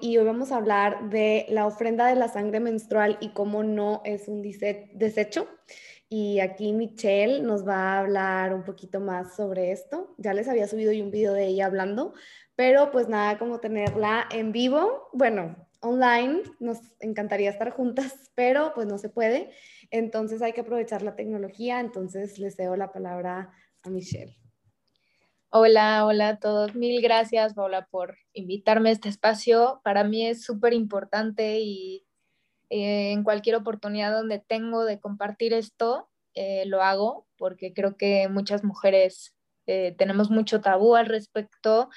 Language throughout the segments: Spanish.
y hoy vamos a hablar de la ofrenda de la sangre menstrual y cómo no es un desecho. Y aquí Michelle nos va a hablar un poquito más sobre esto. Ya les había subido yo un video de ella hablando, pero pues nada como tenerla en vivo. Bueno, online, nos encantaría estar juntas, pero pues no se puede. Entonces hay que aprovechar la tecnología. Entonces les cedo la palabra a Michelle. Hola, hola a todos. Mil gracias, Paula, por invitarme a este espacio. Para mí es súper importante y eh, en cualquier oportunidad donde tengo de compartir esto, eh, lo hago porque creo que muchas mujeres eh, tenemos mucho tabú al respecto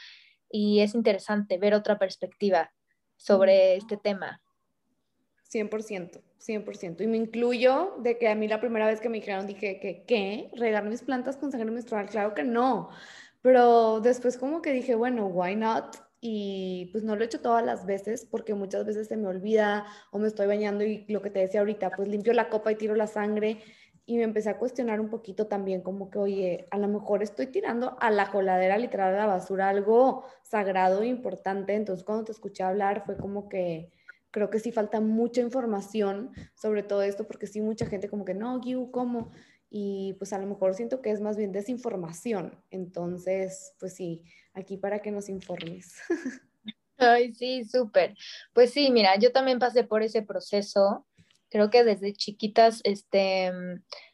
y es interesante ver otra perspectiva sobre este tema. 100%, 100%. Y me incluyo de que a mí la primera vez que me dijeron dije que, ¿qué? ¿Regar mis plantas con sangre menstrual? Claro que no. Pero después como que dije, bueno, why not? Y pues no lo he hecho todas las veces porque muchas veces se me olvida o me estoy bañando y lo que te decía ahorita, pues limpio la copa y tiro la sangre. Y me empecé a cuestionar un poquito también como que, oye, a lo mejor estoy tirando a la coladera literal a la basura algo sagrado e importante. Entonces cuando te escuché hablar fue como que creo que sí falta mucha información sobre todo esto porque sí mucha gente como que, no, Giu, ¿cómo? Y pues a lo mejor siento que es más bien desinformación. Entonces, pues sí, aquí para que nos informes. Ay, sí, súper. Pues sí, mira, yo también pasé por ese proceso. Creo que desde chiquitas, este,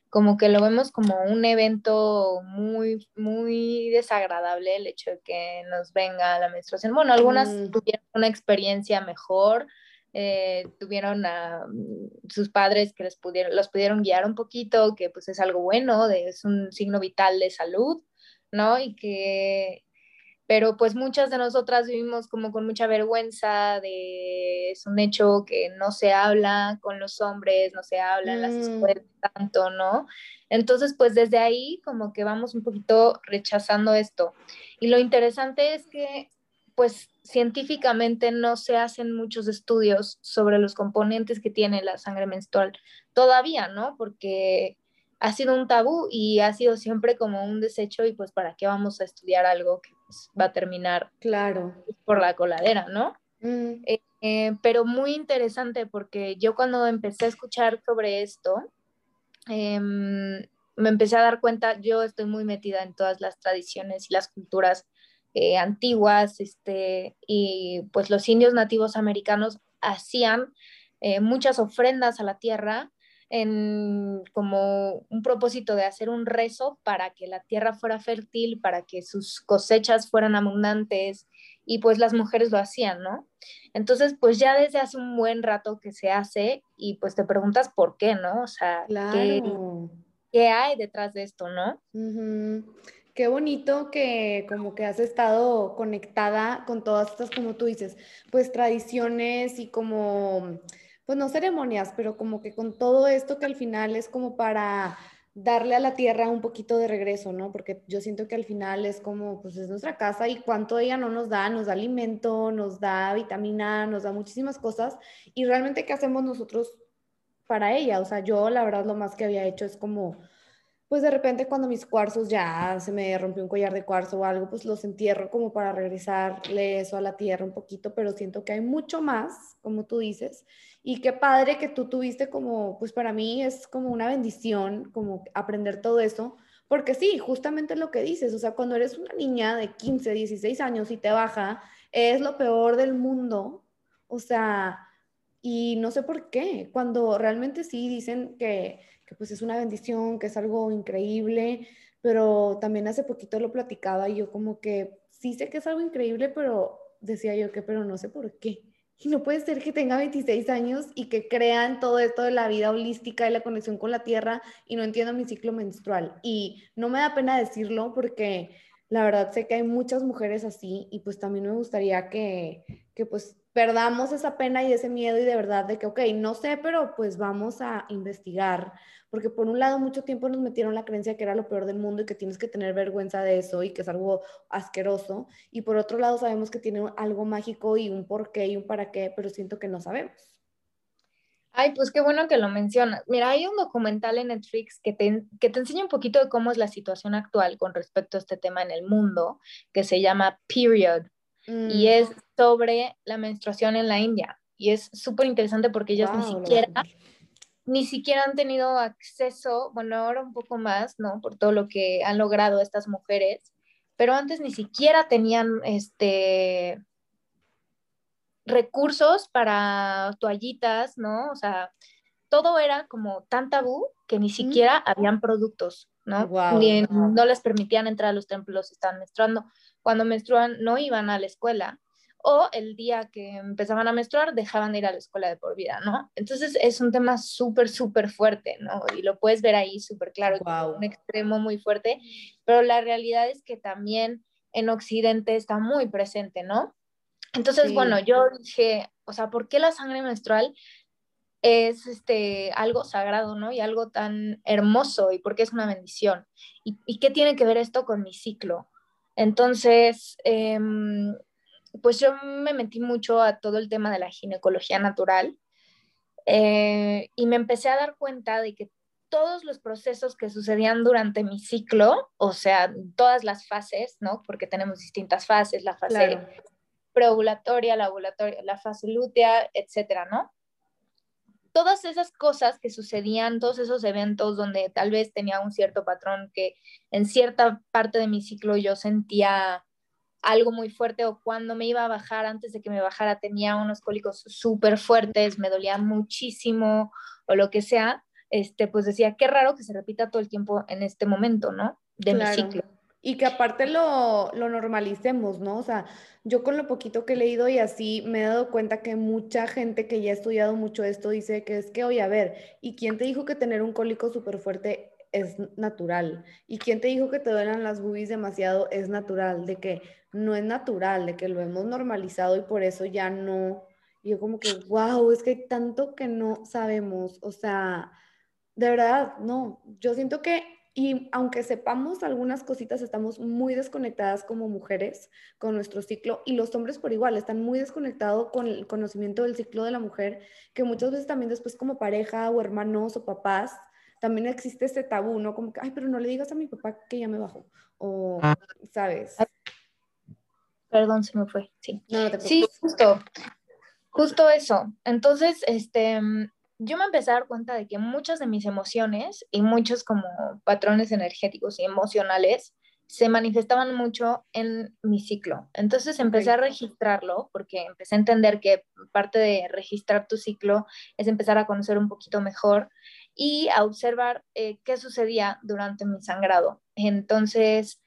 como que lo vemos como un evento muy, muy desagradable el hecho de que nos venga la menstruación. Bueno, algunas mm. tuvieron una experiencia mejor, eh, tuvieron a mm, sus padres que les pudieron, los pudieron guiar un poquito, que pues es algo bueno, es un signo vital de salud, ¿no? Y que, pero pues muchas de nosotras vivimos como con mucha vergüenza de, es un hecho que no se habla con los hombres, no se habla en las mm. escuelas tanto, ¿no? Entonces, pues desde ahí como que vamos un poquito rechazando esto. Y lo interesante es que pues científicamente no se hacen muchos estudios sobre los componentes que tiene la sangre menstrual todavía, ¿no? Porque ha sido un tabú y ha sido siempre como un desecho y pues para qué vamos a estudiar algo que pues, va a terminar claro por la coladera, ¿no? Mm. Eh, eh, pero muy interesante porque yo cuando empecé a escuchar sobre esto, em, me empecé a dar cuenta, yo estoy muy metida en todas las tradiciones y las culturas eh, antiguas, este, y pues los indios nativos americanos hacían eh, muchas ofrendas a la tierra en como un propósito de hacer un rezo para que la tierra fuera fértil, para que sus cosechas fueran abundantes y pues las mujeres lo hacían, ¿no? Entonces, pues ya desde hace un buen rato que se hace y pues te preguntas por qué, ¿no? O sea, ¿qué, hay detrás de esto, no? Qué bonito que como que has estado conectada con todas estas, como tú dices, pues tradiciones y como, pues no ceremonias, pero como que con todo esto que al final es como para darle a la tierra un poquito de regreso, ¿no? Porque yo siento que al final es como, pues es nuestra casa y cuánto ella no nos da, nos da alimento, nos da vitamina, nos da muchísimas cosas y realmente qué hacemos nosotros para ella. O sea, yo la verdad lo más que había hecho es como pues de repente cuando mis cuarzos ya se me rompió un collar de cuarzo o algo, pues los entierro como para regresarle eso a la tierra un poquito, pero siento que hay mucho más, como tú dices, y qué padre que tú tuviste como, pues para mí es como una bendición, como aprender todo eso, porque sí, justamente lo que dices, o sea, cuando eres una niña de 15, 16 años y te baja, es lo peor del mundo, o sea, y no sé por qué, cuando realmente sí dicen que que pues es una bendición, que es algo increíble, pero también hace poquito lo platicaba y yo como que sí sé que es algo increíble, pero decía yo que, pero no sé por qué. Y no puede ser que tenga 26 años y que crea en todo esto de la vida holística y la conexión con la tierra y no entiendo mi ciclo menstrual. Y no me da pena decirlo porque la verdad sé que hay muchas mujeres así y pues también me gustaría que, que pues perdamos esa pena y ese miedo y de verdad de que, ok, no sé, pero pues vamos a investigar, porque por un lado mucho tiempo nos metieron la creencia que era lo peor del mundo y que tienes que tener vergüenza de eso y que es algo asqueroso, y por otro lado sabemos que tiene algo mágico y un por qué y un para qué, pero siento que no sabemos. Ay, pues qué bueno que lo mencionas. Mira, hay un documental en Netflix que te, que te enseña un poquito de cómo es la situación actual con respecto a este tema en el mundo, que se llama Period, y mm. es sobre la menstruación en la India. Y es súper interesante porque ellas ni siquiera ni siquiera han tenido acceso, bueno, ahora un poco más, ¿no? Por todo lo que han logrado estas mujeres, pero antes ni siquiera tenían este recursos para toallitas, ¿no? O sea, todo era como tan tabú que ni siquiera habían productos, ¿no? Ni, no les permitían entrar a los templos si estaban menstruando. Cuando menstruan no iban a la escuela o el día que empezaban a menstruar dejaban de ir a la escuela de por vida, ¿no? Entonces es un tema súper, súper fuerte, ¿no? Y lo puedes ver ahí súper claro, un extremo muy fuerte, pero la realidad es que también en Occidente está muy presente, ¿no? Entonces, bueno, yo dije, o sea, ¿por qué la sangre menstrual es este, algo sagrado, ¿no? Y algo tan hermoso, y por qué es una bendición. ¿Y, y qué tiene que ver esto con mi ciclo? Entonces, eh, pues yo me metí mucho a todo el tema de la ginecología natural eh, y me empecé a dar cuenta de que todos los procesos que sucedían durante mi ciclo, o sea, todas las fases, ¿no? Porque tenemos distintas fases, la fase preovulatoria, la ovulatoria, la fase lútea, etcétera, ¿no? Todas esas cosas que sucedían, todos esos eventos donde tal vez tenía un cierto patrón que en cierta parte de mi ciclo yo sentía algo muy fuerte o cuando me iba a bajar, antes de que me bajara, tenía unos cólicos súper fuertes, me dolía muchísimo o lo que sea, este, pues decía, qué raro que se repita todo el tiempo en este momento, ¿no? De mi ciclo. Y que aparte lo, lo normalicemos, ¿no? O sea, yo con lo poquito que he leído y así me he dado cuenta que mucha gente que ya ha estudiado mucho esto dice que es que, oye, a ver, ¿y quién te dijo que tener un cólico súper fuerte es natural? ¿Y quién te dijo que te duelan las boobies demasiado es natural? De que no es natural, de que lo hemos normalizado y por eso ya no. Y yo como que, wow, es que hay tanto que no sabemos, o sea, de verdad, no, yo siento que, y aunque sepamos algunas cositas, estamos muy desconectadas como mujeres con nuestro ciclo y los hombres por igual están muy desconectados con el conocimiento del ciclo de la mujer, que muchas veces también después como pareja o hermanos o papás, también existe ese tabú, ¿no? Como que, ay, pero no le digas a mi papá que ya me bajó, o, ah. ¿sabes? Perdón, se me fue. Sí, sí justo, justo eso. Entonces, este, yo me empecé a dar cuenta de que muchas de mis emociones y muchos como patrones energéticos y emocionales se manifestaban mucho en mi ciclo. Entonces empecé a registrarlo porque empecé a entender que parte de registrar tu ciclo es empezar a conocer un poquito mejor y a observar eh, qué sucedía durante mi sangrado. Entonces,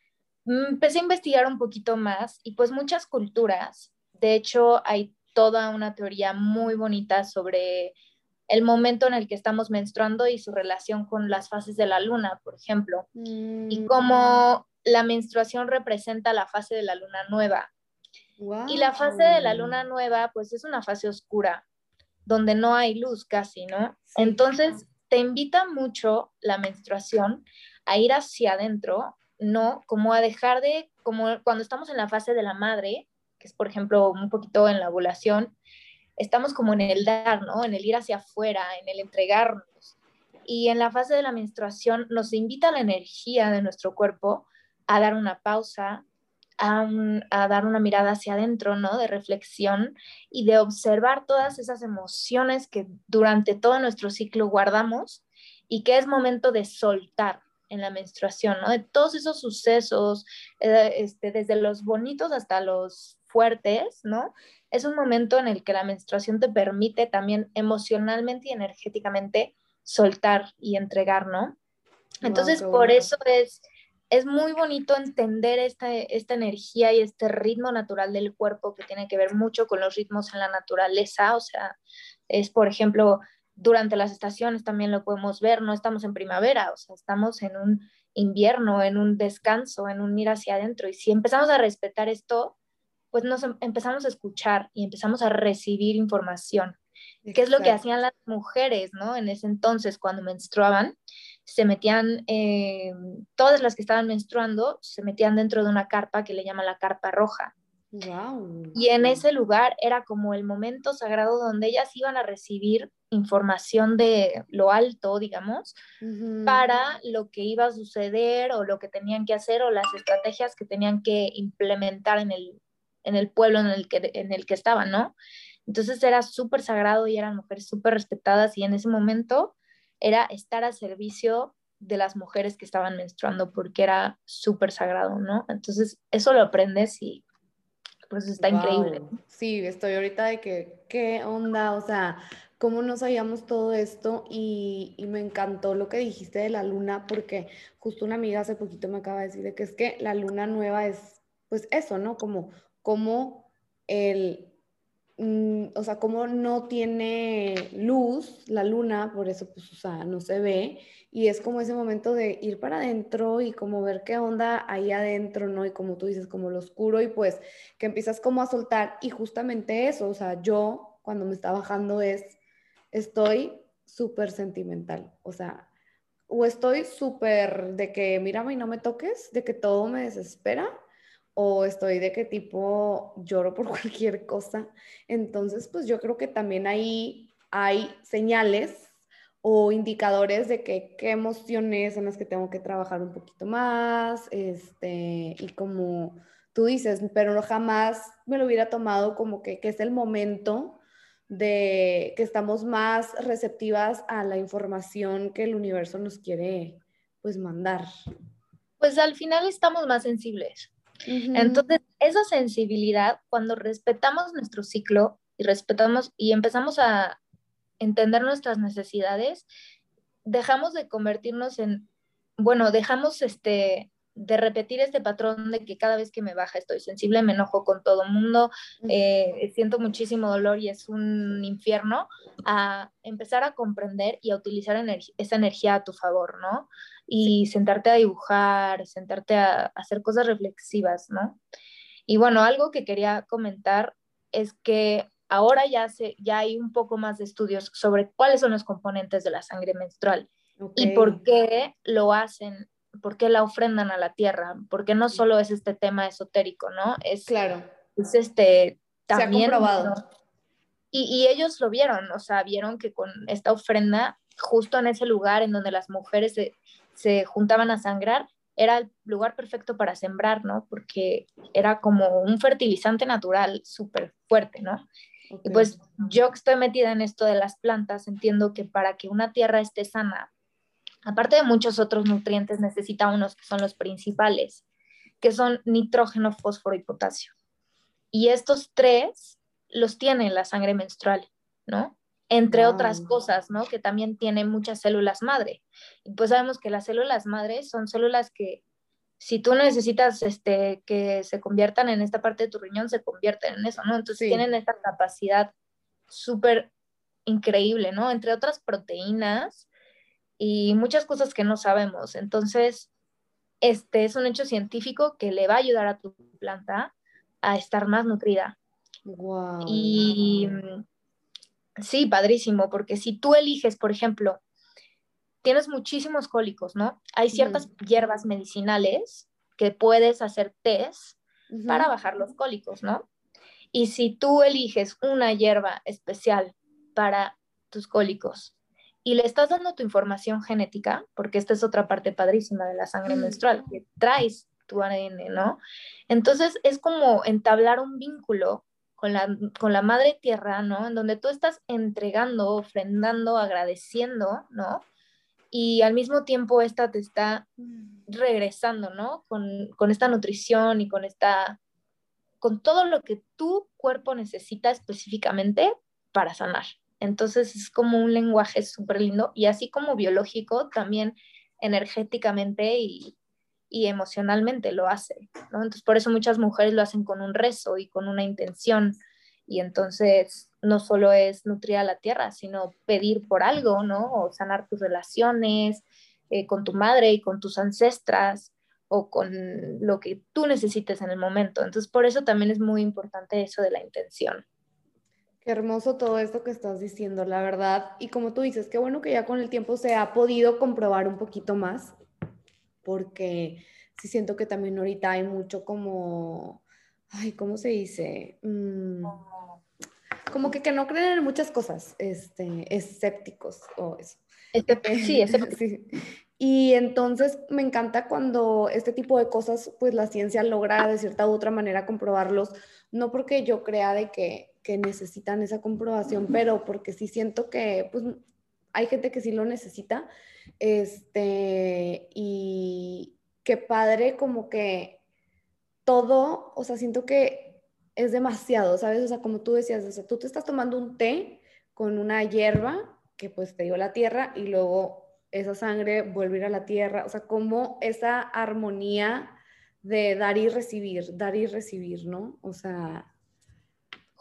Mm, empecé a investigar un poquito más y pues muchas culturas, de hecho hay toda una teoría muy bonita sobre el momento en el que estamos menstruando y su relación con las fases de la luna, por ejemplo, y mm. cómo la menstruación representa la fase de la luna nueva. Y la fase de la luna nueva, pues es una fase oscura, donde no hay luz casi, ¿no? Entonces, te invita mucho la menstruación a ir hacia adentro no, como a dejar de, como cuando estamos en la fase de la madre, que es por ejemplo un poquito en la ovulación, estamos como en el dar, ¿no? En el ir hacia afuera, en el entregarnos. Y en la fase de la menstruación nos invita la energía de nuestro cuerpo a dar una pausa, a, dar una mirada hacia adentro, ¿no? De reflexión y de observar todas esas emociones que durante todo nuestro ciclo guardamos y que es momento de soltar, en la menstruación, ¿no? De todos esos sucesos, eh, este, desde los bonitos hasta los fuertes, ¿no? Es un momento en el que la menstruación te permite también emocionalmente y energéticamente soltar y entregar, ¿no? Entonces, por eso es, es muy bonito entender esta, esta energía y este ritmo natural del cuerpo que tiene que ver mucho con los ritmos en la naturaleza, o sea, es, por ejemplo, durante las estaciones también lo podemos ver, no estamos en primavera, o sea, estamos en un invierno, en un descanso, en un ir hacia adentro. Y si empezamos a respetar esto, pues nos em, empezamos a escuchar y empezamos a recibir información. ¿Qué es lo que hacían las mujeres, ¿no? En ese entonces, cuando menstruaban, se metían, eh, todas las que estaban menstruando, se metían dentro de una carpa que le llaman la carpa roja. Y en ese lugar era como el momento sagrado donde ellas iban a recibir información de lo alto, digamos, para lo que iba a suceder o lo que tenían que hacer o las estrategias que tenían que implementar en el, en el pueblo en el que, en el que estaban, ¿no? Entonces era súper sagrado y eran mujeres súper respetadas y en ese momento era estar a servicio de las mujeres que estaban menstruando porque era súper sagrado, ¿no? Entonces eso lo aprendes y pues está increíble. Sí, estoy ahorita de que, ¿qué onda? O sea, ¿cómo no sabíamos todo esto? Y, y, me encantó lo que dijiste de la luna porque justo una amiga hace poquito me acaba de decir de que es que la luna nueva es, pues eso, ¿no? Como, como el Mm, o sea, como no tiene luz la luna, por eso, pues, o sea, no se ve, y es como ese momento de ir para adentro y como ver qué onda ahí adentro, ¿no? Y como tú dices, como lo oscuro, y pues que empiezas como a soltar, y justamente eso, o sea, yo cuando me está bajando es, estoy súper sentimental, o sea, o estoy súper de que mírame y no me toques, de que todo me desespera, o estoy de qué tipo lloro por cualquier cosa. Entonces, pues yo creo que también ahí hay señales o indicadores de que qué emociones son las que tengo que trabajar un poquito más, este, y como tú dices, pero no jamás me lo hubiera tomado como que, que es el momento de que estamos más receptivas a la información que el universo nos quiere pues mandar. Pues al final estamos más sensibles. Entonces, esa sensibilidad, cuando respetamos nuestro ciclo y respetamos y empezamos a entender nuestras necesidades, dejamos de convertirnos en, bueno, dejamos este, de repetir este patrón de que cada vez que me baja estoy sensible, me enojo con todo mundo, eh, siento muchísimo dolor y es un infierno, a empezar a comprender y a utilizar esa energía a tu favor, ¿no? y sentarte a dibujar, sentarte a, hacer cosas reflexivas, ¿no? Y bueno, algo que quería comentar es que ahora ya, se, ya hay un poco más de estudios sobre cuáles son los componentes de la sangre menstrual y por qué lo hacen, por qué la ofrendan a la tierra, porque no solo es este tema esotérico, ¿no? Es, claro. Es este, también... Se ha comprobado. Y, y, ellos lo vieron, o sea, vieron que con esta ofrenda, justo en ese lugar en donde las mujeres se, se juntaban a sangrar, era el lugar perfecto para sembrar, ¿no? Porque era como un fertilizante natural súper fuerte, ¿no? Y pues yo que estoy metida en esto de las plantas, entiendo que para que una tierra esté sana, aparte de muchos otros nutrientes, necesita unos que son los principales, que son nitrógeno, fósforo y potasio. Y estos tres los tiene la sangre menstrual, ¿no? entre otras cosas, ¿no? Que también tiene muchas células madre. Y pues sabemos que las células madre son células que si tú necesitas este, que se conviertan en esta parte de tu riñón, se convierten en eso, ¿no? Entonces tienen esta capacidad súper increíble, ¿no? Entre otras proteínas y muchas cosas que no sabemos. Entonces, este es un hecho científico que le va a ayudar a tu planta a estar más nutrida. Wow. Y Sí, padrísimo, porque si tú eliges, por ejemplo, tienes muchísimos cólicos, ¿no? Hay ciertas hierbas medicinales que puedes hacer test para bajar los cólicos, ¿no? Y si tú eliges una hierba especial para tus cólicos y le estás dando tu información genética, porque esta es otra parte padrísima de la sangre menstrual, que traes tu ADN, ¿no? Entonces es como entablar un vínculo con la, madre tierra, ¿no? En donde tú estás entregando, ofrendando, agradeciendo, ¿no? Y al mismo tiempo esta te está regresando, ¿no? Con, con esta nutrición y con esta, con todo lo que tu cuerpo necesita específicamente para sanar. Entonces es como un lenguaje súper lindo y así como biológico, también energéticamente y, emocionalmente lo hace. Entonces, por eso muchas mujeres lo hacen con un rezo y con una intención. Y entonces, no solo es nutrir a la tierra, sino pedir por algo, ¿no? O sanar tus relaciones eh, con tu madre y con tus ancestras o con lo que tú necesites en el momento. Entonces, por eso también es muy importante eso de la intención. Qué hermoso todo esto que estás diciendo, la verdad. Y como tú dices, qué bueno que ya con el tiempo se ha podido comprobar un poquito más porque sí siento que también ahorita hay mucho como, ay, ¿cómo se dice? Mm, como que, que no creen en muchas cosas, este, escépticos o eso. sí, escépticos. sí. Y entonces me encanta cuando este tipo de cosas, pues la ciencia logra de cierta u otra manera comprobarlos, no porque yo crea de que, que necesitan esa comprobación, pero porque sí siento que pues hay gente que sí lo necesita. Este, y qué padre como que todo, o sea, siento que es demasiado, ¿sabes? O sea, como tú decías, o sea, tú te estás tomando un té con una hierba que pues te dio la tierra y luego esa sangre vuelve a ir a la tierra, o sea, como esa armonía de dar y recibir, dar y recibir, ¿no? O sea...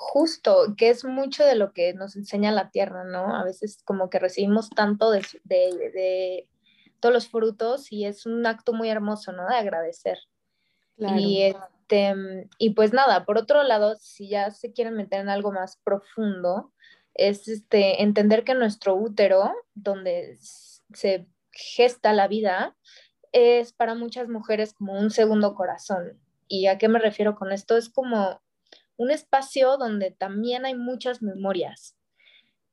Justo, que es mucho de lo que nos enseña la tierra, ¿no? A veces como que recibimos tanto de, de, todos los frutos y es un acto muy hermoso, ¿no? De agradecer. Y, este, y pues nada, por otro lado, si ya se quieren meter en algo más profundo, es este, entender que nuestro útero, donde se gesta la vida, es para muchas mujeres como un segundo corazón. ¿Y a qué me refiero con esto? Es como un espacio donde también hay muchas memorias.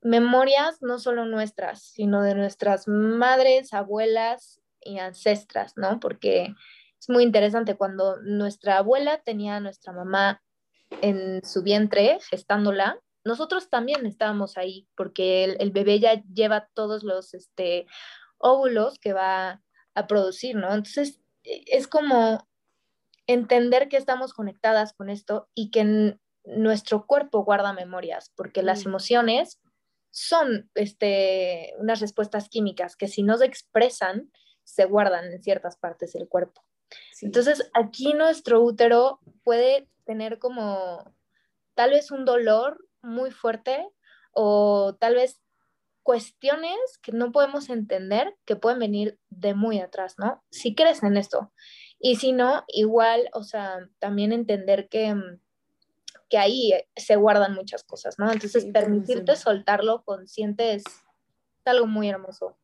Memorias no solo nuestras, sino de nuestras madres, abuelas y ancestras, ¿no? Porque es muy interesante cuando nuestra abuela tenía a nuestra mamá en su vientre gestándola, nosotros también estábamos ahí porque el, bebé ya lleva todos los este, óvulos que va a producir, ¿no? Entonces, e, es como entender que estamos conectadas con esto y que nuestro cuerpo guarda memorias, porque las emociones son este, unas respuestas químicas que si no se expresan, se guardan en ciertas partes del cuerpo. Entonces, aquí nuestro útero puede tener como tal vez un dolor muy fuerte o tal vez cuestiones que no podemos entender que pueden venir de muy atrás, ¿no? Si crees en esto. Y si no, igual, o sea, también entender que, que ahí se guardan muchas cosas, ¿no? Entonces, permitirte soltarlo consciente es algo muy hermoso.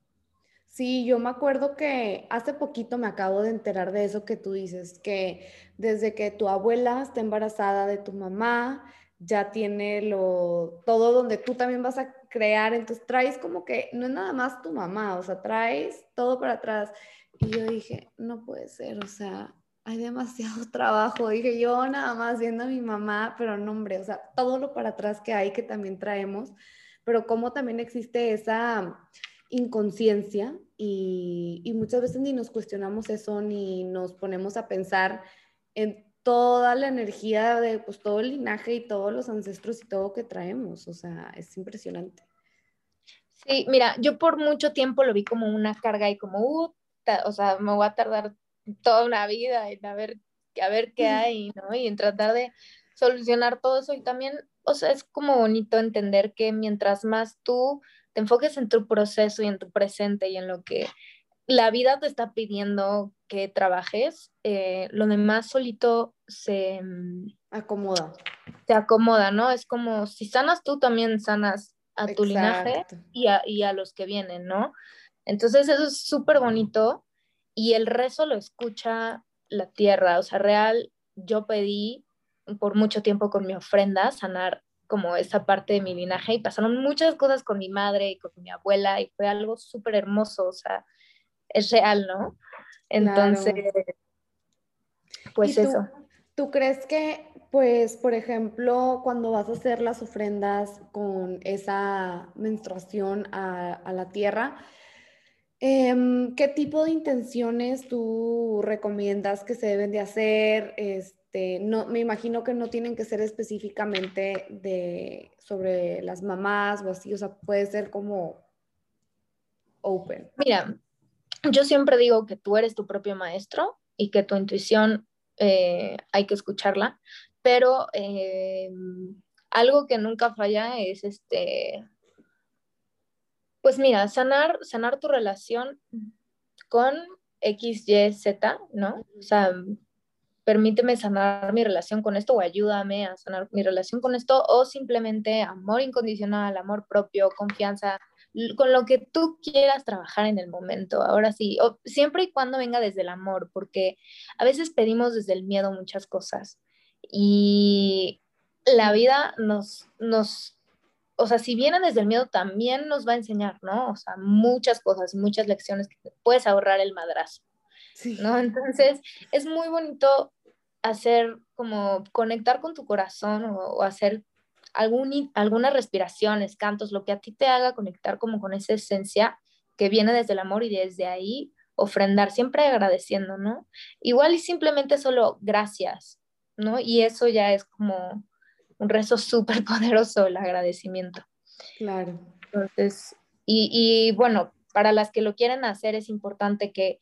Sí, yo me acuerdo que hace poquito me acabo de enterar de eso que tú dices, que desde que tu abuela está embarazada de tu mamá, ya tiene lo, todo donde tú también vas a crear, entonces traes como que, no es nada más tu mamá, o sea, traes todo para atrás. Y yo dije, no puede ser, o sea, hay demasiado trabajo, dije yo nada más viendo a mi mamá, pero no, hombre, o sea, todo lo para atrás que hay que también traemos, pero como también existe esa inconsciencia y, y muchas veces ni nos cuestionamos eso, ni nos ponemos a pensar en toda la energía de pues, todo el linaje y todos los ancestros y todo que traemos. O sea, es impresionante. Sí, mira, yo por mucho tiempo lo vi como una carga y como, uh, o sea, me voy a tardar toda una vida en a ver, a ver qué hay, ¿no? Y en tratar de solucionar todo eso. Y también, o sea, es como bonito entender que mientras más tú te enfoques en tu proceso y en tu presente y en lo que la vida te está pidiendo que trabajes, eh, lo demás solito se mm, acomoda. Se acomoda, ¿no? Es como si sanas tú, también sanas a tu linaje y a, y a, los que vienen, ¿no? Entonces eso es súper bonito y el rezo lo escucha la tierra, o sea, real, yo pedí por mucho tiempo con mi ofrenda sanar como esa parte de mi linaje y pasaron muchas cosas con mi madre y con mi abuela y fue algo súper hermoso, o sea, es real, ¿no? Entonces, pues eso. ¿Tú crees que, pues, por ejemplo, cuando vas a hacer las ofrendas con esa menstruación a, la tierra, em, ¿qué tipo de intenciones tú recomiendas que se deben de hacer? Este, no, me imagino que no tienen que ser específicamente de, sobre las mamás o así, o sea, puede ser como open. Mira, yo siempre digo que tú eres tu propio maestro y que tu intuición eh, hay que escucharla, pero eh, algo que nunca falla es este, pues mira, sanar, sanar tu relación con X, Y, Z, ¿no? O sea, permíteme sanar mi relación con esto o ayúdame a sanar mi relación con esto o simplemente amor incondicional, amor propio, confianza, con lo que tú quieras trabajar en el momento. Ahora sí, siempre y cuando venga desde el amor, porque a veces pedimos desde el miedo muchas cosas y la vida nos, nos o sea, si viene desde el miedo, también nos va a enseñar, ¿no? O sea, muchas cosas, muchas lecciones que puedes ahorrar el madrazo, ¿no? Entonces, es muy bonito hacer como conectar con tu corazón o, hacer algún, algunas respiraciones, cantos, lo que a ti te haga conectar como con esa esencia que viene desde el amor y desde ahí ofrendar, siempre agradeciendo, ¿no? Igual y simplemente solo gracias, ¿no? Y eso ya es como un rezo súper poderoso, el agradecimiento. Claro. Entonces, y, y, bueno, para las que lo quieren hacer es importante que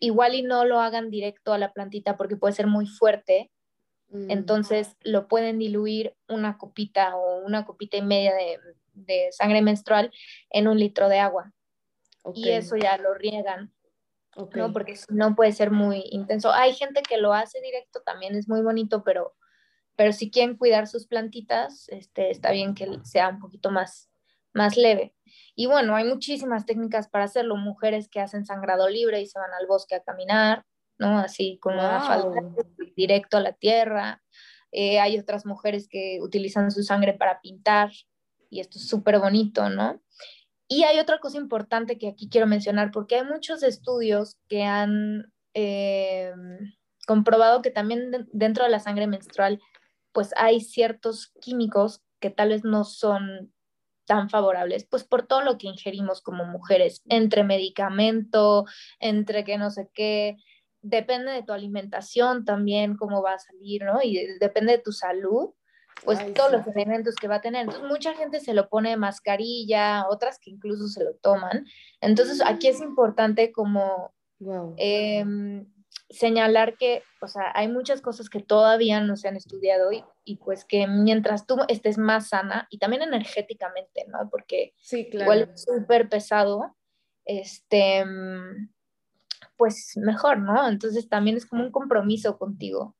igual y no lo hagan directo a la plantita porque puede ser muy fuerte. Mm. Entonces lo pueden diluir una copita o una copita y media de, de sangre menstrual en un litro de agua. Y eso ya lo riegan. ¿no? Porque no puede ser muy intenso. Hay gente que lo hace directo, también es muy bonito, pero pero si quieren cuidar sus plantitas, este, está bien que sea un poquito más, más leve. Y bueno, hay muchísimas técnicas para hacerlo. Mujeres que hacen sangrado libre y se van al bosque a caminar, ¿no? Así con una falda directo a la tierra. Eh, hay otras mujeres que utilizan su sangre para pintar y esto es súper bonito, ¿no? Y hay otra cosa importante que aquí quiero mencionar porque hay muchos estudios que han eh, comprobado que también dentro de la sangre menstrual pues hay ciertos químicos que tal vez no son tan favorables, pues por todo lo que ingerimos como mujeres, entre medicamento, entre que no sé qué, depende de tu alimentación también, cómo va a salir, ¿no? Y depende de tu salud, pues todos los elementos que va a tener. Entonces, mucha gente se lo pone mascarilla, otras que incluso se lo toman. Entonces, aquí es importante como wow señalar que, o sea, hay muchas cosas que todavía no se han estudiado y, y pues que mientras tú estés más sana y también energéticamente, ¿no? Porque sí, claro. igual es súper pesado, este, pues mejor, ¿no? Entonces también es como un compromiso contigo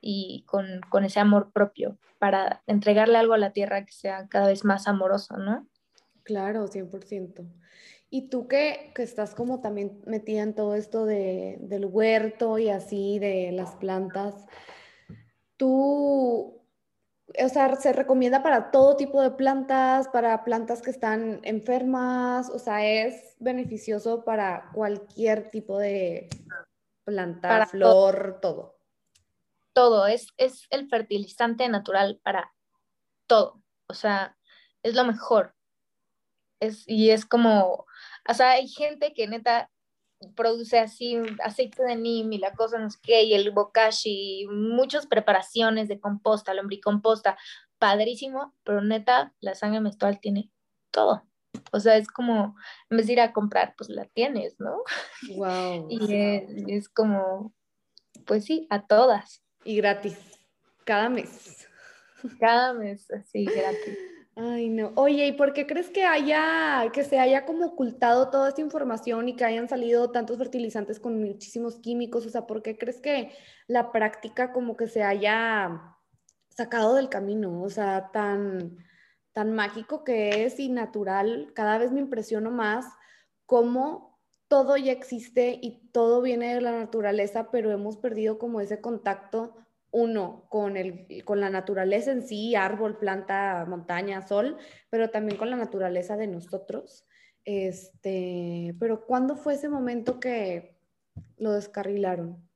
y con, con ese amor propio para entregarle algo a la tierra que sea cada vez más amoroso, ¿no? Claro, 100%. Y tú que, que, estás como también metida en todo esto de, del huerto y así, de las plantas, tú, o sea, se recomienda para todo tipo de plantas, para plantas que están enfermas, o sea, es beneficioso para cualquier tipo de planta, flor, todo. Todo, es, es el fertilizante natural para todo, o sea, es lo mejor. Es, y es como, o sea, hay gente que neta produce así aceite de neem y la cosa no sé qué, y el bokashi, muchas preparaciones de composta, lombricomposta, padrísimo, pero neta, la sangre menstrual tiene todo. O sea, es como, en vez de ir a comprar, pues la tienes, ¿no? Wow. y es, como, pues sí, a todas. Y gratis, cada mes. Cada mes, así, gratis. Ay, no. Oye, ¿y por qué crees que haya, que se haya como ocultado toda esta información y que hayan salido tantos fertilizantes con muchísimos químicos? O sea, ¿por qué crees que la práctica como que se haya sacado del camino? O sea, tan, tan mágico que es y natural. Cada vez me impresiono más cómo todo ya existe y todo viene de la naturaleza, pero hemos perdido como ese contacto uno, con, el, con la naturaleza en sí, árbol, planta, montaña, sol, pero también con la naturaleza de nosotros. Este, pero ¿cuándo fue ese momento que lo descarrilaron?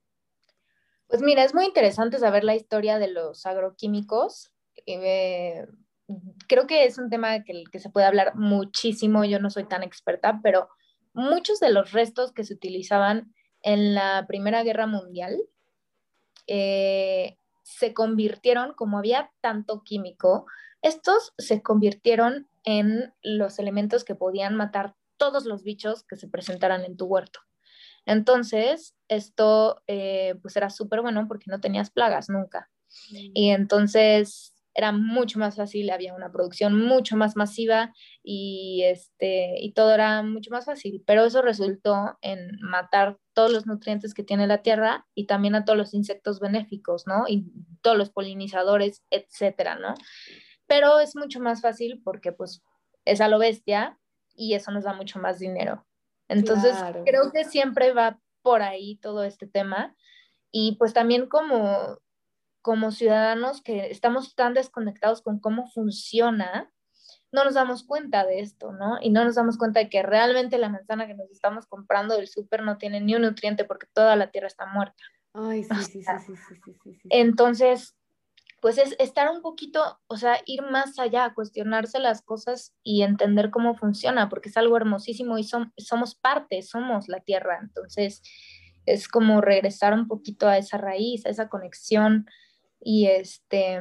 Pues mira, es muy interesante saber la historia de los agroquímicos. Eh, creo que es un tema que, que se puede hablar muchísimo, yo no soy tan experta, pero muchos de los restos que se utilizaban en la Primera Guerra Mundial eh, se convirtieron, como había tanto químico, estos se convirtieron en los elementos que podían matar todos los bichos que se presentaran en tu huerto. Entonces, esto eh, pues era súper bueno porque no tenías plagas nunca. Mm. Y entonces era mucho más fácil, había una producción mucho más masiva y, este, y todo era mucho más fácil, pero eso resultó en matar todos los nutrientes que tiene la tierra y también a todos los insectos benéficos, ¿no? Y todos los polinizadores, etcétera, ¿no? Pero es mucho más fácil porque pues es a lo bestia y eso nos da mucho más dinero. Entonces, creo que siempre va por ahí todo este tema y pues también como como ciudadanos que estamos tan desconectados con cómo funciona, no nos damos cuenta de esto, ¿no? Y no nos damos cuenta de que realmente la manzana que nos estamos comprando del súper no tiene ni un nutriente porque toda la tierra está muerta. Ay, sí, sí, sí, sí, sí, Entonces, pues es estar un poquito, o sea, ir más allá, cuestionarse las cosas y entender cómo funciona, porque es algo hermosísimo y somos parte, somos la tierra. Entonces, es como regresar un poquito a esa raíz, a esa conexión y este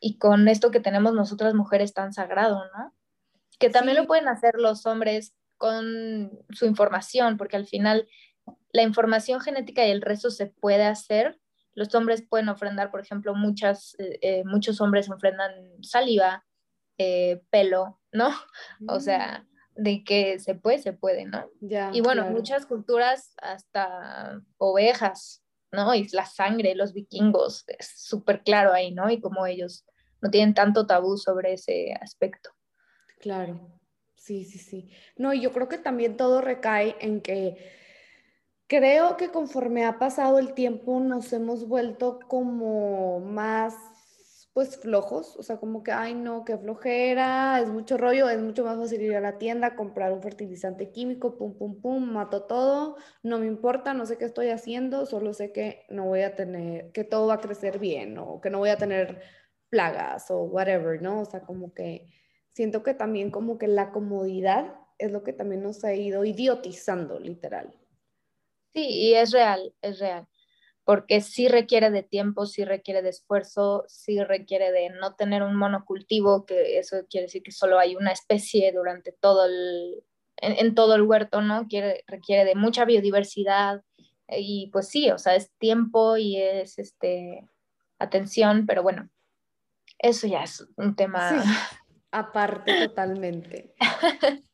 y con esto que tenemos nosotras mujeres tan sagrado, ¿no? Que también lo pueden hacer los hombres con su información, porque al final la información genética y el resto se puede hacer. Los hombres pueden ofrendar, por ejemplo, muchas, eh, eh, muchos hombres ofrendan saliva, eh, pelo, ¿no? O sea, mm. de que se puede, se puede, ¿no? y bueno, muchas culturas hasta ovejas, ¿no? Y la sangre, los vikingos, es súper claro ahí, ¿no? Y como ellos no tienen tanto tabú sobre ese aspecto. Claro, sí, sí, sí. No, y yo creo que también todo recae en que creo que conforme ha pasado el tiempo nos hemos vuelto como más pues flojos, o sea, como que, ay no, qué flojera, es mucho rollo, es mucho más fácil ir a la tienda, comprar un fertilizante químico, pum, pum, pum, mato todo, no me importa, no sé qué estoy haciendo, solo sé que no voy a tener, que todo va a crecer bien, o que no voy a tener plagas o whatever, ¿no? O sea, como que siento que también como que la comodidad es lo que también nos ha ido idiotizando, literal. Sí, y es real, es real porque sí requiere de tiempo, sí requiere de esfuerzo, sí requiere de no tener un monocultivo, que eso quiere decir que solo hay una especie durante todo el, en, todo el huerto, ¿no? Quiere, requiere de mucha biodiversidad y pues sí, o sea, es tiempo y es este, atención, pero bueno, eso ya es un tema... aparte totalmente.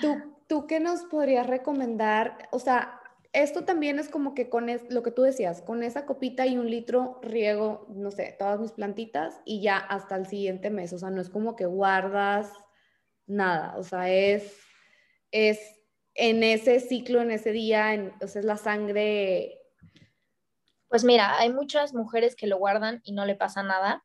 ¿Tú, ¿Tú qué nos podrías recomendar? O sea, esto también es como que con lo que tú decías, con esa copita y un litro riego, no sé, todas mis plantitas y ya hasta el siguiente mes. O sea, no es como que guardas nada. O sea, es, es en ese ciclo, en ese día, en, o sea, es la sangre. Pues mira, hay muchas mujeres que lo guardan y no le pasa nada.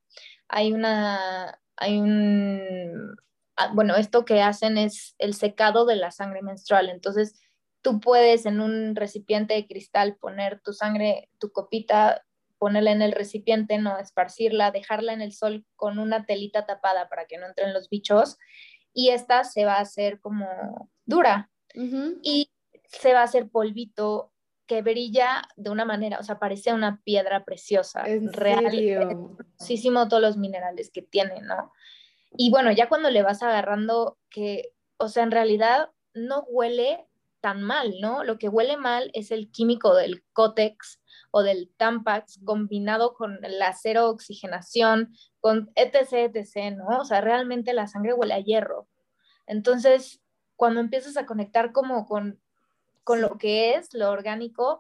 Hay una, hay un, ah, bueno, esto que hacen es el secado de la sangre menstrual. Entonces, tú puedes en un recipiente de cristal poner tu sangre, tu copita, ponerla en el recipiente, no esparcirla, dejarla en el sol con una telita tapada para que no entren los bichos y esta se va a hacer como dura. Y se va a hacer polvito que brilla de una manera, o sea, parece una piedra preciosa, ¿En real, muchísimo todos los minerales que tiene, ¿no? Y bueno, ya cuando le vas agarrando que, o sea, en realidad no huele tan mal, ¿no? Lo que huele mal es el químico del Cotex o del Tampax combinado con la cero oxigenación, con etc, etc, ¿no? O sea, realmente la sangre huele a hierro. Entonces, cuando empiezas a conectar como con, con lo que es lo orgánico,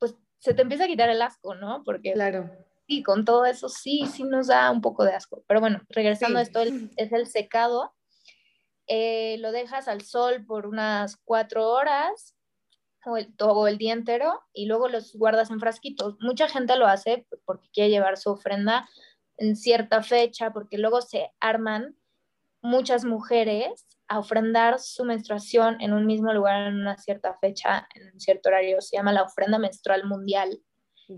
pues se te empieza a quitar el asco, ¿no? Porque claro. sí, con todo eso sí, sí nos da un poco de asco. Pero bueno, regresando a esto, es el secado eh, lo dejas al sol por unas cuatro horas o el, todo el día entero y luego los guardas en frasquitos. Mucha gente lo hace porque quiere llevar su ofrenda en cierta fecha, porque luego se arman muchas mujeres a ofrendar su menstruación en un mismo lugar en una cierta fecha, en un cierto horario. Se llama la ofrenda menstrual mundial.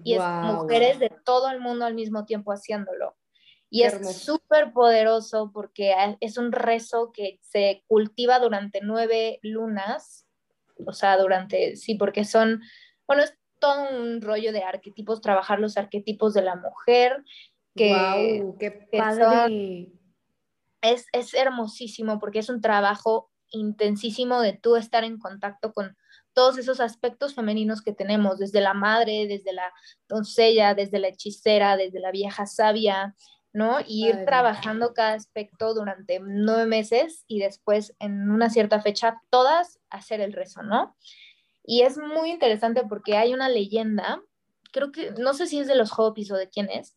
Y es mujeres de todo el mundo al mismo tiempo haciéndolo. Y es súper poderoso porque es un rezo que se cultiva durante nueve lunas, o sea, durante, sí, porque son, bueno, es todo un rollo de arquetipos, trabajar los arquetipos de la mujer. Que, wow, qué padre. es, es hermosísimo porque es un trabajo intensísimo de tú estar en contacto con todos esos aspectos femeninos que tenemos, desde la madre, desde la doncella, desde la hechicera, desde la vieja sabia, ¿no? Y ir trabajando cada aspecto durante nueve meses y después en una cierta fecha todas hacer el rezo, ¿no? Y es muy interesante porque hay una leyenda, creo que, no sé si es de los Hopis o de quién es,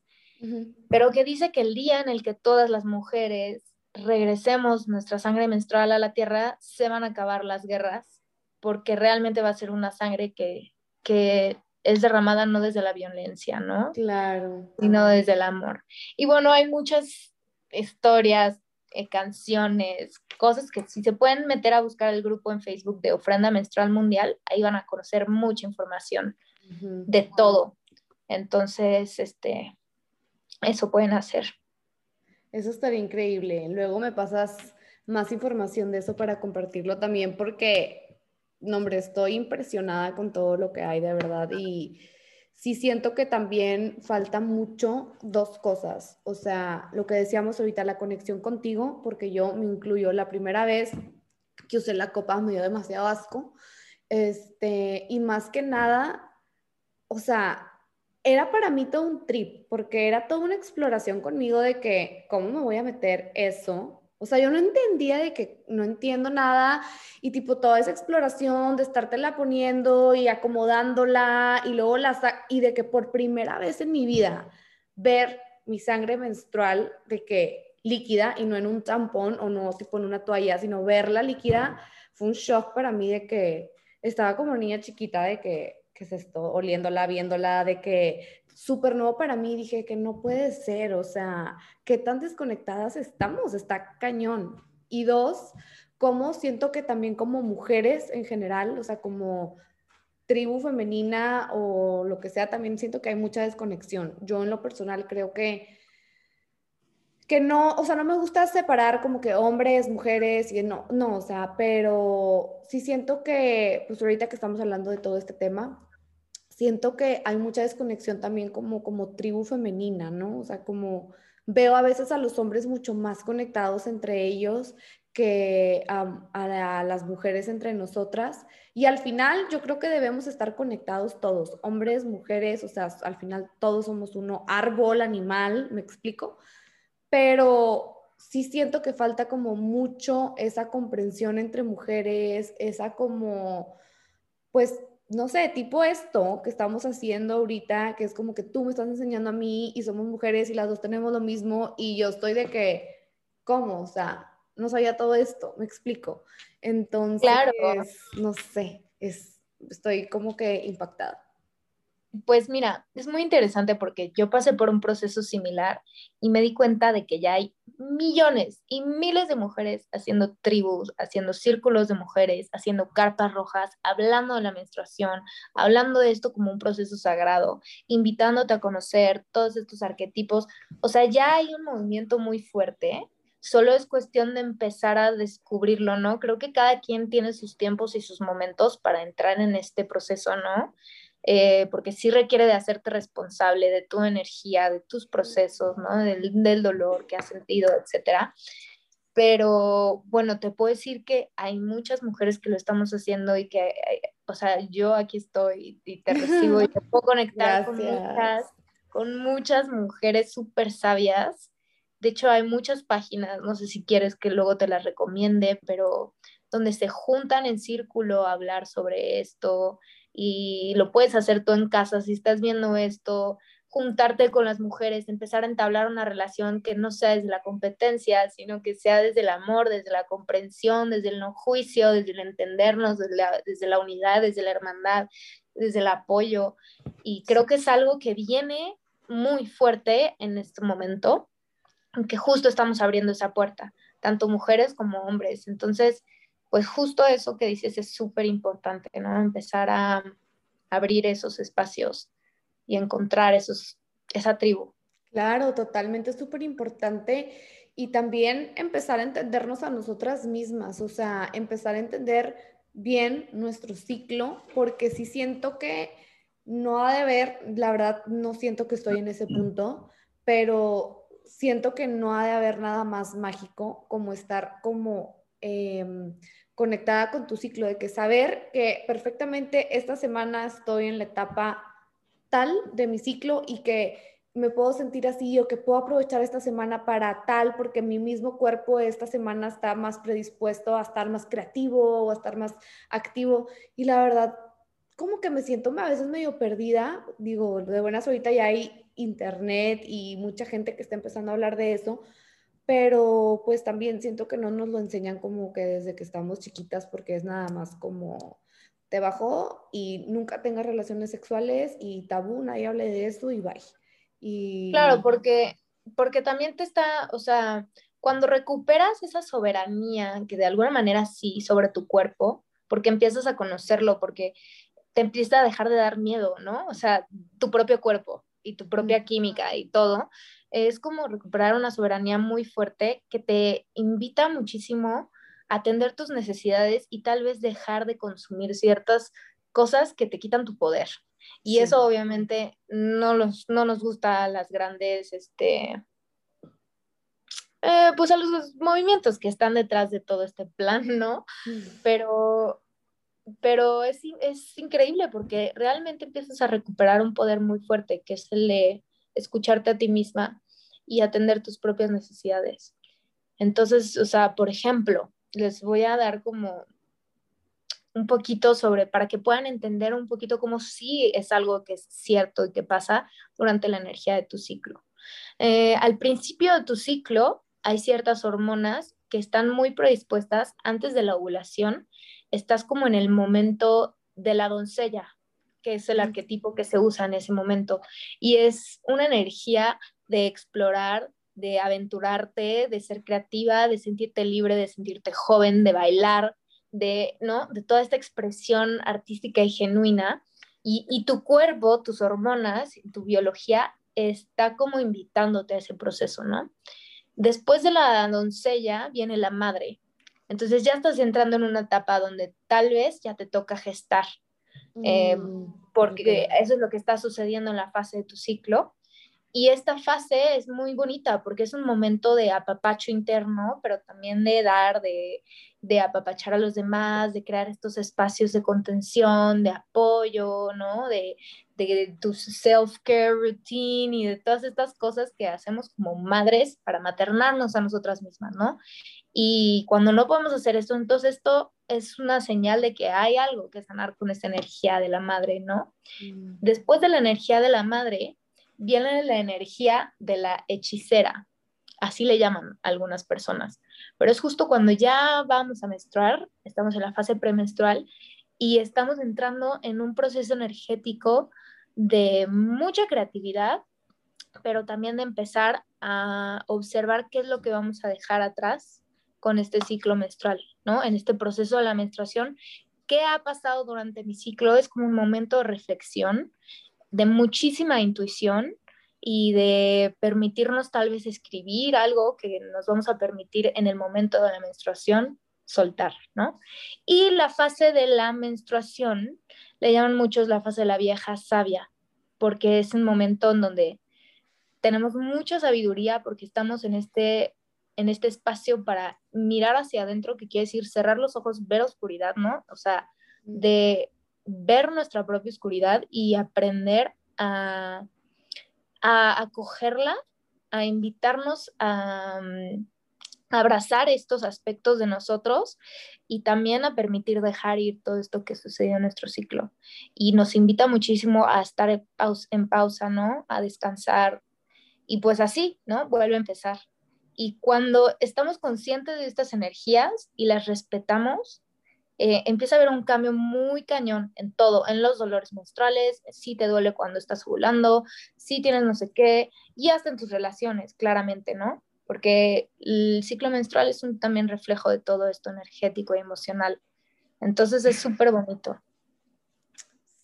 pero que dice que el día en el que todas las mujeres regresemos nuestra sangre menstrual a la tierra, se van a acabar las guerras, porque realmente va a ser una sangre que, que es derramada no desde la violencia, ¿no? Claro. Sino desde el amor. Y bueno, hay muchas historias eh, canciones, cosas que si se pueden meter a buscar el grupo en Facebook de Ofrenda Menstrual Mundial, ahí van a conocer mucha información de todo. Entonces, este, eso pueden hacer. Eso estaría increíble. Luego me pasas más información de eso para compartirlo también porque, no, hombre, estoy impresionada con todo lo que hay de verdad y sí siento que también falta mucho dos cosas. O sea, lo que decíamos ahorita, la conexión contigo, porque yo me incluyo la primera vez que usé la copa me dio demasiado asco. Este, y más que nada, o sea, era para mí todo un trip, porque era toda una exploración conmigo de que, ¿cómo me voy a meter eso? O sea, yo no entendía de que no entiendo nada y tipo toda esa exploración de estártela poniendo y acomodándola y luego la y de que por primera vez en mi vida ver mi sangre menstrual de que líquida y no en un tampón o no tipo en una toalla, sino verla líquida fue un shock para mí de que estaba como niña chiquita de que que es esto, oliéndola, viéndola, de que súper nuevo para mí, dije que no puede ser, o sea, qué tan desconectadas estamos, está cañón. Y dos, cómo siento que también como mujeres en general, o sea, como tribu femenina o lo que sea, también siento que hay mucha desconexión. Yo en lo personal creo que que no, o sea, no me gusta separar como que hombres, mujeres, y no, no, o sea, pero sí siento que, pues ahorita que estamos hablando de todo este tema, siento que hay mucha desconexión también como, como tribu femenina, ¿no? O sea, como veo a veces a los hombres mucho más conectados entre ellos que a, a, las mujeres entre nosotras. Y al final yo creo que debemos estar conectados todos, hombres, mujeres, o sea, al final todos somos uno, árbol, animal, ¿me explico? Pero sí siento que falta como mucho esa comprensión entre mujeres, esa como, pues no sé, tipo esto que estamos haciendo ahorita, que es como que tú me estás enseñando a mí y somos mujeres y las dos tenemos lo mismo y yo estoy de que, ¿cómo? O sea, no sabía todo esto, me explico. Entonces, claro. no sé, es, estoy como que impactada. Pues mira, es muy interesante porque yo pasé por un proceso similar y me di cuenta de que ya hay millones y miles de mujeres haciendo tribus, haciendo círculos de mujeres, haciendo carpas rojas, hablando de la menstruación, hablando de esto como un proceso sagrado, invitándote a conocer todos estos arquetipos. O sea, ya hay un movimiento muy fuerte. Solo es cuestión de empezar a descubrirlo, ¿no? Creo que cada quien tiene sus tiempos y sus momentos para entrar en este proceso, ¿no? Eh, porque sí requiere de hacerte responsable de tu energía, de tus procesos, ¿no? del, dolor que has sentido, etcétera. Pero bueno, te puedo decir que hay muchas mujeres que lo estamos haciendo y que, eh, o sea, yo aquí estoy y te recibo y te puedo conectar con muchas, con muchas mujeres súper sabias. De hecho, hay muchas páginas, no sé si quieres que luego te las recomiende, pero donde se juntan en círculo a hablar sobre esto, y lo puedes hacer tú en casa si estás viendo esto, juntarte con las mujeres, empezar a entablar una relación que no sea desde la competencia, sino que sea desde el amor, desde la comprensión, desde el no juicio, desde el entendernos, desde la, desde la unidad, desde la hermandad, desde el apoyo. Y creo que es algo que viene muy fuerte en este momento, que justo estamos abriendo esa puerta, tanto mujeres como hombres. Entonces, pues justo eso que dices es súper importante, ¿no? Empezar a abrir esos espacios y encontrar esos, esa tribu. Claro, totalmente, súper importante. Y también empezar a entendernos a nosotras mismas, o sea, empezar a entender bien nuestro ciclo, porque si siento que no ha de haber, la verdad no siento que estoy en ese punto, pero siento que no ha de haber nada más mágico como estar como em, conectada con tu ciclo, de que saber que perfectamente esta semana estoy en la etapa tal de mi ciclo y que me puedo sentir así o que puedo aprovechar esta semana para tal porque mi mismo cuerpo esta semana está más predispuesto a estar más creativo o a estar más activo. Y la verdad como que me siento a veces medio perdida, digo, de buenas ahorita ya hay internet y mucha gente que está empezando a hablar de eso, pero pues también siento que no nos lo enseñan como que desde que estamos chiquitas porque es nada más como te bajó y nunca tengas relaciones sexuales y tabú, nadie hable de eso y bye. Y... Claro, porque, porque también te está, o sea, cuando recuperas esa soberanía, que de alguna manera sí, sobre tu cuerpo, porque empiezas a conocerlo, porque te empieza a dejar de dar miedo, ¿no? O sea, tu propio cuerpo y tu propia química y todo, es como recuperar una soberanía muy fuerte que te invita muchísimo a atender tus necesidades y tal vez dejar de consumir ciertas cosas que te quitan tu poder. Y eso obviamente no, los, no nos gusta a las grandes, este, eh, pues a los movimientos que están detrás de todo este plan, ¿no? Pero, pero es, es increíble porque realmente empiezas a recuperar un poder muy fuerte, que es el de escucharte a ti misma y atender tus propias necesidades. Entonces, o sea, por ejemplo, les voy a dar como un poquito sobre, para que puedan entender un poquito cómo sí es algo que es cierto y que pasa durante la energía de tu ciclo. Eh, al principio de tu ciclo hay ciertas hormonas que están muy predispuestas antes de la ovulación. Estás como en el momento de la doncella, que es el arquetipo que se usa en ese momento. Y es una energía de explorar, de aventurarte, de ser creativa, de sentirte libre, de sentirte joven, de bailar, de, ¿no? de toda esta expresión artística y genuina. Y, y tu cuerpo, tus hormonas, tu biología está como invitándote a ese proceso, ¿no? Después de la doncella viene la madre. Entonces ya estás entrando en una etapa donde tal vez ya te toca gestar, eh, mm, porque eso es lo que está sucediendo en la fase de tu ciclo. Y esta fase es muy bonita porque es un momento de apapacho interno, pero también de dar, de, de apapachar a los demás, de crear estos espacios de contención, de apoyo, ¿no? De, de tu self-care routine y de todas estas cosas que hacemos como madres para maternarnos a nosotras mismas, ¿no? Y cuando no podemos hacer esto, entonces esto es una señal de que hay algo que sanar con esa energía de la madre, ¿no? Mm. Después de la energía de la madre, viene la energía de la hechicera, así le llaman algunas personas, pero es justo cuando ya vamos a menstruar, estamos en la fase premenstrual y estamos entrando en un proceso energético de mucha creatividad, pero también de empezar a observar qué es lo que vamos a dejar atrás con este ciclo menstrual, ¿no? En este proceso de la menstruación, ¿qué ha pasado durante mi ciclo? Es como un momento de reflexión de muchísima intuición y de permitirnos tal vez escribir algo que nos vamos a permitir en el momento de la menstruación soltar, ¿no? Y la fase de la menstruación le llaman muchos la fase de la vieja sabia, porque es un momento en donde tenemos mucha sabiduría porque estamos en este en este espacio para mirar hacia adentro, que quiere decir cerrar los ojos, ver oscuridad, ¿no? O sea, de ver nuestra propia oscuridad y aprender a, a acogerla, a invitarnos a, mm, abrazar estos aspectos de nosotros y también a permitir dejar ir todo esto que sucedió en nuestro ciclo. Y nos invita muchísimo a estar en pausa, en pausa, ¿no? A descansar. Y pues así, ¿no? Vuelve a empezar. Y cuando estamos conscientes de estas energías y las respetamos, eh, empieza a haber un cambio muy cañón en todo, en los dolores menstruales, si te duele cuando estás ovulando, si tienes no sé qué, y hasta en tus relaciones, claramente, ¿no? Porque el ciclo menstrual es un también reflejo de todo esto energético y emocional. Entonces es súper bonito.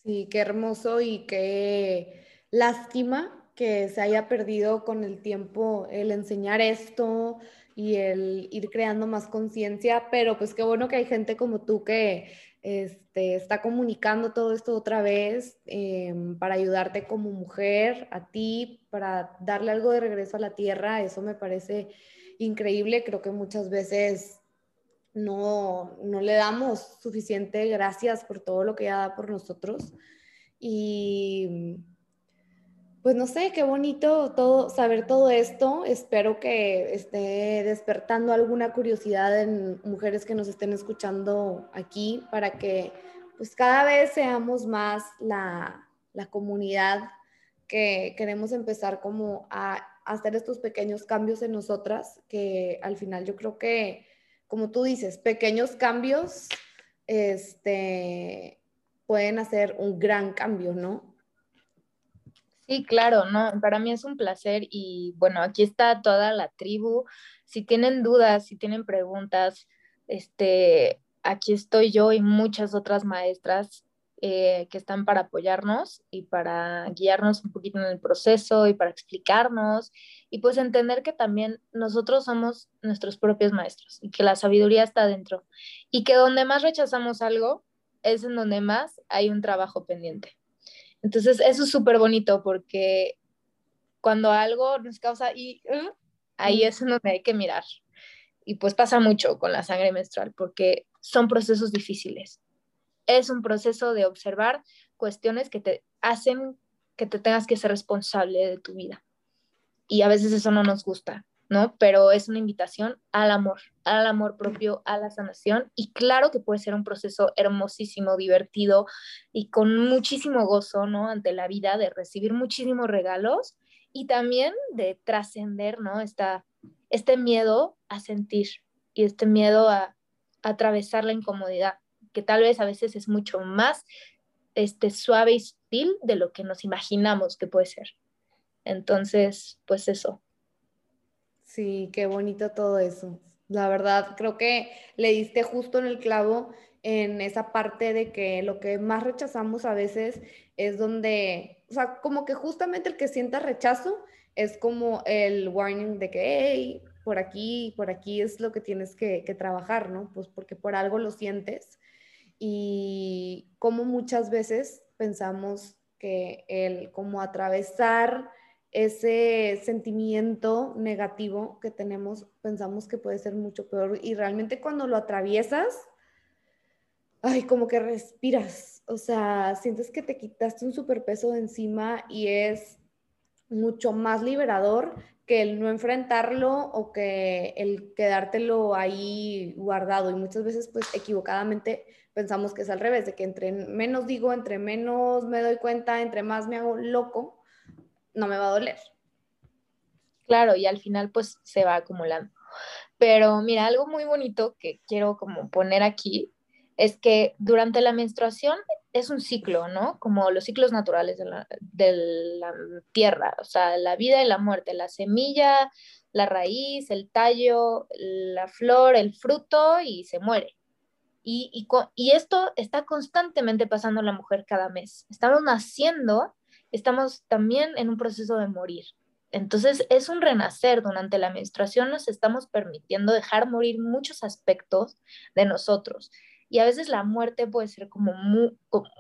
Sí, qué hermoso y qué lástima que se haya perdido con el tiempo el enseñar esto, y el ir creando más conciencia, pero pues qué bueno que hay gente como tú que este, está comunicando todo esto otra vez em, para ayudarte como mujer, a ti, para darle algo de regreso a la tierra, eso me parece increíble, creo que muchas veces no, no le damos suficiente gracias por todo lo que ella da por nosotros. Y pues no sé, qué bonito todo, saber todo esto. Espero que esté despertando alguna curiosidad en mujeres que nos estén escuchando aquí para que pues cada vez seamos más la, la comunidad que queremos empezar como a, hacer estos pequeños cambios en nosotras, que al final yo creo que, como tú dices, pequeños cambios este, pueden hacer un gran cambio, ¿no? Sí, claro, no, para mí es un placer y bueno, aquí está toda la tribu. Si tienen dudas, si tienen preguntas, este, aquí estoy yo y muchas otras maestras eh, que están para apoyarnos y para guiarnos un poquito en el proceso y para explicarnos y pues entender que también nosotros somos nuestros propios maestros y que la sabiduría está dentro y que donde más rechazamos algo es en donde más hay un trabajo pendiente. Entonces, eso es súper bonito porque cuando algo nos causa y uh, ahí es en donde hay que mirar. Y pues pasa mucho con la sangre menstrual porque son procesos difíciles. Es un proceso de observar cuestiones que te hacen que te tengas que ser responsable de tu vida. Y a veces eso no nos gusta. ¿No? Pero es una invitación al amor, al amor propio, a la sanación. Y claro que puede ser un proceso hermosísimo, divertido y con muchísimo gozo, ¿no? Ante la vida, de recibir muchísimos regalos y también de trascender, ¿no? Esta, este miedo a sentir y este miedo a, atravesar la incomodidad, que tal vez a veces es mucho más este, suave y sutil de lo que nos imaginamos que puede ser. Entonces, pues eso, Sí, qué bonito todo eso. La verdad, creo que le diste justo en el clavo en esa parte de que lo que más rechazamos a veces es donde, o sea, como que justamente el que sienta rechazo es como el warning de que, hey, por aquí, por aquí es lo que tienes que, que trabajar, ¿no? Pues porque por algo lo sientes. Y como muchas veces pensamos que el como atravesar ese sentimiento negativo que tenemos, pensamos que puede ser mucho peor y realmente cuando lo atraviesas, ay, como que respiras, o sea, sientes que te quitaste un superpeso de encima y es mucho más liberador que el no enfrentarlo o que el quedártelo ahí guardado. Y muchas veces pues equivocadamente pensamos que es al revés, de que entre menos digo, entre menos me doy cuenta, entre más me hago loco, no me va a doler. Claro, y al final pues se va acumulando. Pero mira, algo muy bonito que quiero como poner aquí es que durante la menstruación es un ciclo, ¿no? Como los ciclos naturales de la, de la tierra, o sea, la vida y la muerte, la semilla, la raíz, el tallo, la flor, el fruto y se muere. Y, y, y, esto está constantemente pasando en la mujer cada mes. Estamos naciendo estamos también en un proceso de morir. Entonces es un renacer durante la menstruación, nos estamos permitiendo dejar morir muchos aspectos de nosotros. Y a veces la muerte puede ser como,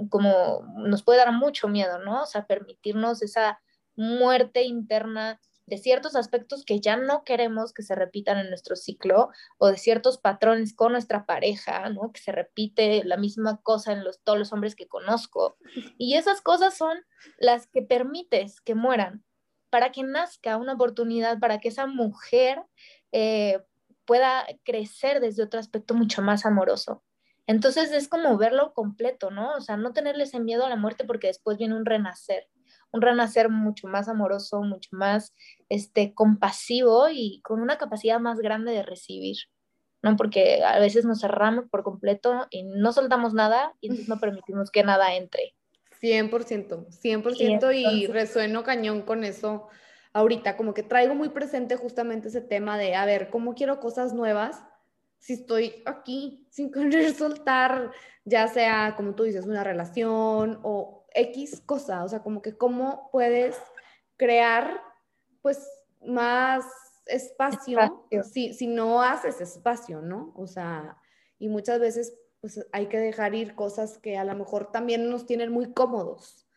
como, nos puede dar mucho miedo, ¿no? O sea, permitirnos esa muerte interna de ciertos aspectos que ya no queremos que se repitan en nuestro ciclo o de ciertos patrones con nuestra pareja, ¿no? Que se repite la misma cosa en los, todos los hombres que conozco. Y esas cosas son las que permites que mueran para que nazca una oportunidad, para que esa mujer eh, pueda crecer desde otro aspecto mucho más amoroso. Entonces es como verlo completo, ¿no? O sea, no tenerle ese miedo a la muerte porque después viene un renacer un renacer mucho más amoroso, mucho más este, compasivo y con una capacidad más grande de recibir, ¿no? Porque a veces nos cerramos por completo y no soltamos nada y entonces no permitimos que nada entre. 100%, 100% y, resueno cañón con eso ahorita, como que traigo muy presente justamente ese tema de, a ver, ¿cómo quiero cosas nuevas? Si estoy aquí sin querer soltar, ya sea, como tú dices, una relación o X cosa, o sea, como que cómo puedes crear pues más espacio, Si, si no haces espacio, ¿no? O sea, y muchas veces pues hay que dejar ir cosas que a lo mejor también nos tienen muy cómodos.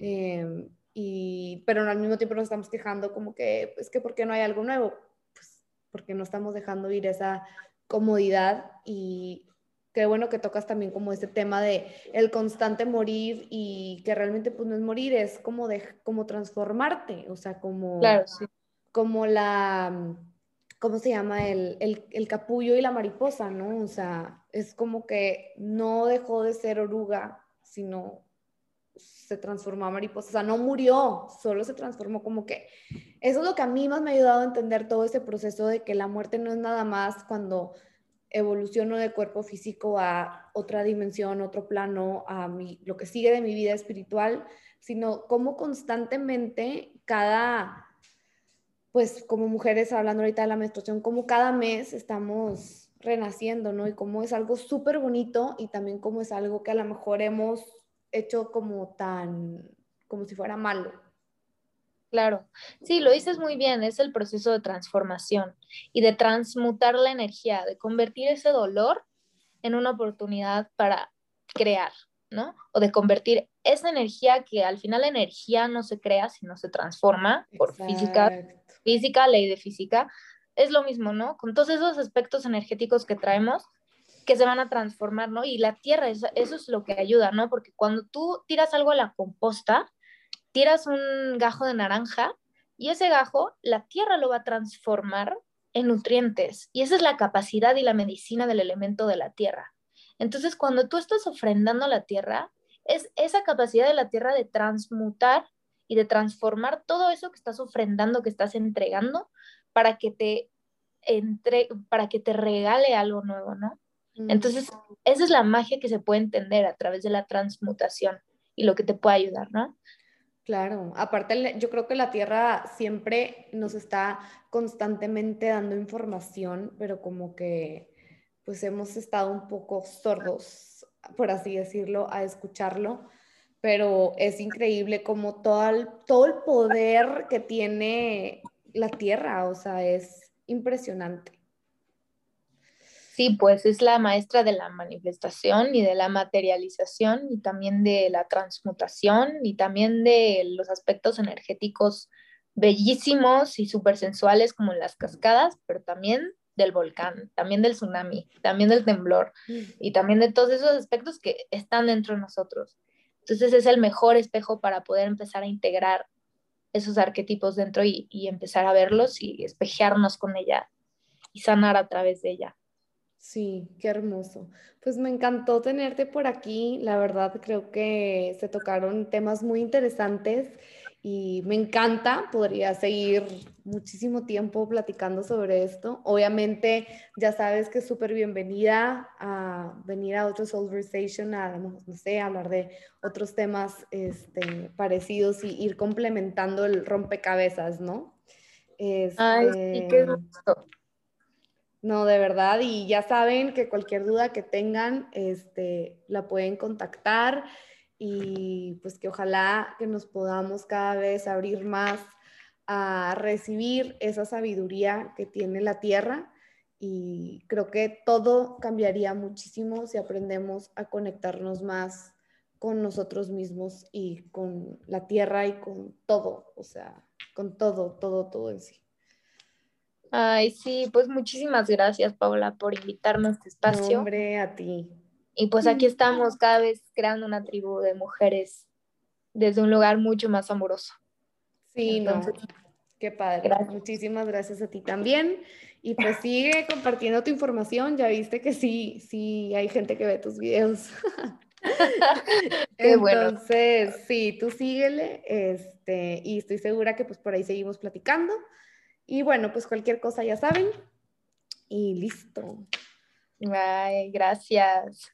Em, y, pero al mismo tiempo nos estamos quejando como que, es pues, que ¿por qué no hay algo nuevo? Pues porque no estamos dejando ir esa comodidad y qué bueno que tocas también como este tema de el constante morir y que realmente pues no es morir, es como de como transformarte, o sea, como, como la, ¿cómo se llama? El, el, el, capullo y la mariposa, ¿no? O sea, es como que no dejó de ser oruga, sino se transformó a mariposa, o sea, no murió, solo se transformó como que, eso es lo que a mí más me ha ayudado a entender todo ese proceso de que la muerte no es nada más cuando evoluciono de cuerpo físico a otra dimensión, otro plano, a mi, lo que sigue de mi vida espiritual, sino cómo constantemente cada, pues como mujeres hablando ahorita de la menstruación, como cada mes estamos renaciendo, ¿no? Y cómo es algo súper bonito y también cómo es algo que a lo mejor hemos hecho como tan, como si fuera malo. Claro, sí, lo dices muy bien, es el proceso de transformación y de transmutar la energía, de convertir ese dolor en una oportunidad para crear, ¿no? O de convertir esa energía que al final la energía no se crea, sino se transforma por física, física, ley de física. Es lo mismo, ¿no? Con todos esos aspectos energéticos que traemos, que se van a transformar, ¿no? Y la tierra, eso, eso es lo que ayuda, ¿no? Porque cuando tú tiras algo a la composta, tiras un gajo de naranja y ese gajo, la tierra lo va a transformar en nutrientes. Y esa es la capacidad y la medicina del elemento de la tierra. Entonces, cuando tú estás ofrendando a la tierra, es esa capacidad de la tierra de transmutar y de transformar todo eso que estás ofrendando, que estás entregando, para que te entre, para que te regale algo nuevo, ¿no? Mm. Entonces, esa es la magia que se puede entender a través de la transmutación y lo que te puede ayudar, ¿no? Claro, aparte yo creo que la Tierra siempre nos está constantemente dando información, pero como que pues hemos estado un poco sordos, por así decirlo, a escucharlo, pero es increíble como todo el, todo el poder que tiene la Tierra, o sea, es impresionante. Sí, pues es la maestra de la manifestación y de la materialización y también de la transmutación y también de los aspectos energéticos bellísimos y súper sensuales como las cascadas, pero también del volcán, también del tsunami, también del temblor y también de todos esos aspectos que están dentro de nosotros. Entonces es el mejor espejo para poder empezar a integrar esos arquetipos dentro y, y empezar a verlos y espejearnos con ella y sanar a través de ella. Sí, qué hermoso. Pues me encantó tenerte por aquí. La verdad, creo que se tocaron temas muy interesantes y me encanta. Podría seguir muchísimo tiempo platicando sobre esto. Obviamente, ya sabes que es súper bienvenida a venir a otro Solversation, a, no sé, hablar de otros temas este, parecidos y ir complementando el rompecabezas, ¿no? Ay, sí, qué este, gusto. No, de verdad, y ya saben que cualquier duda que tengan, este, la pueden contactar y pues que ojalá que nos podamos cada vez abrir más a recibir esa sabiduría que tiene la tierra y creo que todo cambiaría muchísimo si aprendemos a conectarnos más con nosotros mismos y con la tierra y con todo, o sea, con todo, todo, todo en sí. Ay, sí, pues muchísimas gracias, Paula, por invitarme a este espacio. hombre, a ti. Y pues aquí estamos cada vez creando una tribu de mujeres desde un lugar mucho más amoroso. Sí, no. Qué padre. Muchísimas gracias a ti también. Y pues sigue compartiendo tu información. Ya viste que sí, sí hay gente que ve tus videos. Qué Entonces, sí, tú síguele, este, y estoy segura que pues por ahí seguimos platicando. Y bueno, pues cualquier cosa ya saben. Y listo. Ay, gracias.